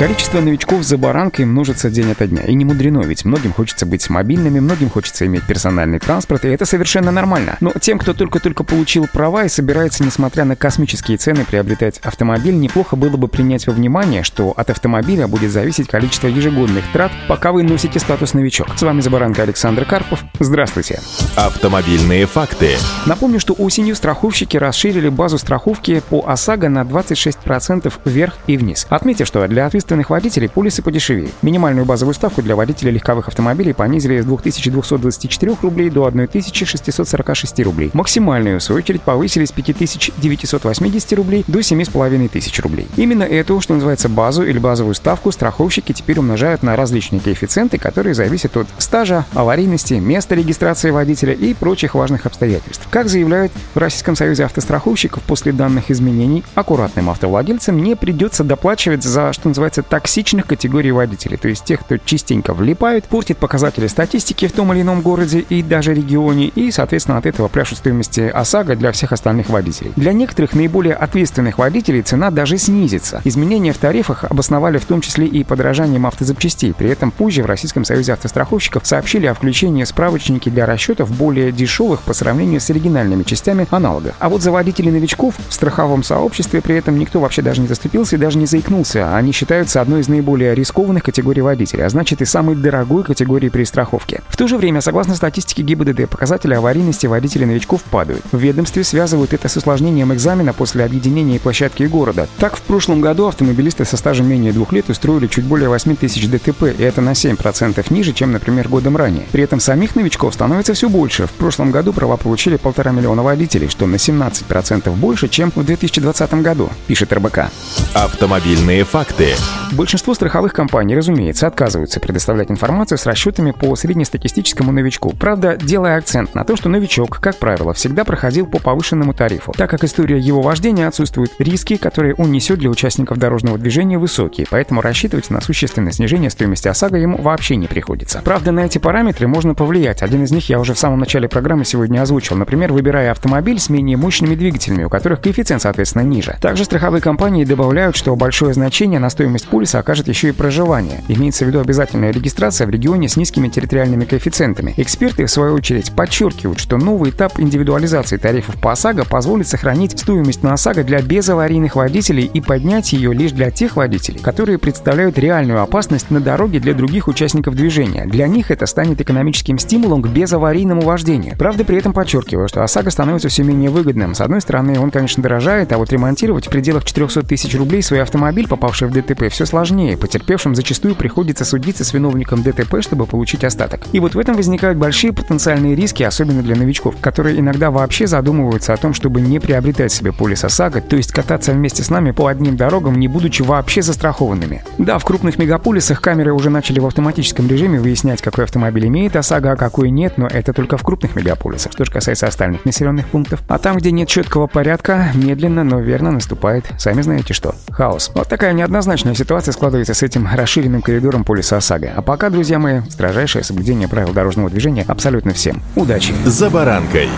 Количество новичков за баранкой множится день ото дня. И не мудрено, ведь многим хочется быть мобильными, многим хочется иметь персональный транспорт, и это совершенно нормально. Но тем, кто только-только получил права и собирается, несмотря на космические цены, приобретать автомобиль, неплохо было бы принять во внимание, что от автомобиля будет зависеть количество ежегодных трат, пока вы носите статус новичок. С вами за баранкой Александр Карпов. Здравствуйте. Автомобильные факты. Напомню, что осенью страховщики расширили базу страховки по ОСАГО на 26% вверх и вниз. Отметьте, что для ответственности ответственных водителей полисы подешевее. Минимальную базовую ставку для водителей легковых автомобилей понизили с 2224 рублей до 1646 рублей. Максимальную, в свою очередь, повысили с 5980 рублей до 7500 рублей. Именно эту, что называется, базу или базовую ставку страховщики теперь умножают на различные коэффициенты, которые зависят от стажа, аварийности, места регистрации водителя и прочих важных обстоятельств. Как заявляют в Российском союзе автостраховщиков, после данных изменений аккуратным автовладельцам не придется доплачивать за, что называется, касается токсичных категорий водителей, то есть тех, кто частенько влипают, портит показатели статистики в том или ином городе и даже регионе, и, соответственно, от этого пляшут стоимости ОСАГО для всех остальных водителей. Для некоторых наиболее ответственных водителей цена даже снизится. Изменения в тарифах обосновали в том числе и подорожанием автозапчастей. При этом позже в Российском союзе автостраховщиков сообщили о включении справочники для расчетов более дешевых по сравнению с оригинальными частями аналогов. А вот за водителей новичков в страховом сообществе при этом никто вообще даже не заступился и даже не заикнулся. Они считают является одной из наиболее рискованных категорий водителей, а значит и самой дорогой категории при страховке. В то же время, согласно статистике ГИБДД, показатели аварийности водителей-новичков падают. В ведомстве связывают это с усложнением экзамена после объединения площадки города. Так, в прошлом году автомобилисты со стажем менее двух лет устроили чуть более 8 тысяч ДТП, и это на 7% ниже, чем, например, годом ранее. При этом самих новичков становится все больше. В прошлом году права получили полтора миллиона водителей, что на 17% больше, чем в 2020 году, пишет РБК. Автомобильные факты. Большинство страховых компаний, разумеется, отказываются предоставлять информацию с расчетами по среднестатистическому новичку. Правда, делая акцент на то, что новичок, как правило, всегда проходил по повышенному тарифу. Так как история его вождения отсутствует, риски, которые он несет для участников дорожного движения, высокие, поэтому рассчитывать на существенное снижение стоимости ОСАГО ему вообще не приходится. Правда, на эти параметры можно повлиять. Один из них я уже в самом начале программы сегодня озвучил. Например, выбирая автомобиль с менее мощными двигателями, у которых коэффициент, соответственно, ниже. Также страховые компании добавляют, что большое значение на стоимость полиса окажет еще и проживание. Имеется в виду обязательная регистрация в регионе с низкими территориальными коэффициентами. Эксперты, в свою очередь, подчеркивают, что новый этап индивидуализации тарифов по ОСАГО позволит сохранить стоимость на ОСАГО для безаварийных водителей и поднять ее лишь для тех водителей, которые представляют реальную опасность на дороге для других участников движения. Для них это станет экономическим стимулом к безаварийному вождению. Правда, при этом подчеркиваю, что ОСАГО становится все менее выгодным. С одной стороны, он, конечно, дорожает, а вот ремонтировать в пределах 400 тысяч рублей свой автомобиль, попавший в ДТП, все сложнее. Потерпевшим зачастую приходится судиться с виновником ДТП, чтобы получить остаток. И вот в этом возникают большие потенциальные риски, особенно для новичков, которые иногда вообще задумываются о том, чтобы не приобретать себе полис ОСАГО, то есть кататься вместе с нами по одним дорогам, не будучи вообще застрахованными. Да, в крупных мегаполисах камеры уже начали в автоматическом режиме выяснять, какой автомобиль имеет ОСАГО, а какой нет, но это только в крупных мегаполисах. Что же касается остальных населенных пунктов. А там, где нет четкого порядка, медленно, но верно наступает, сами знаете что, хаос. Вот такая неоднозначная ситуация складывается складывается с этим расширенным коридором полиса ОСАГО. А пока, друзья мои, строжайшее соблюдение правил дорожного движения абсолютно всем. Удачи! За баранкой!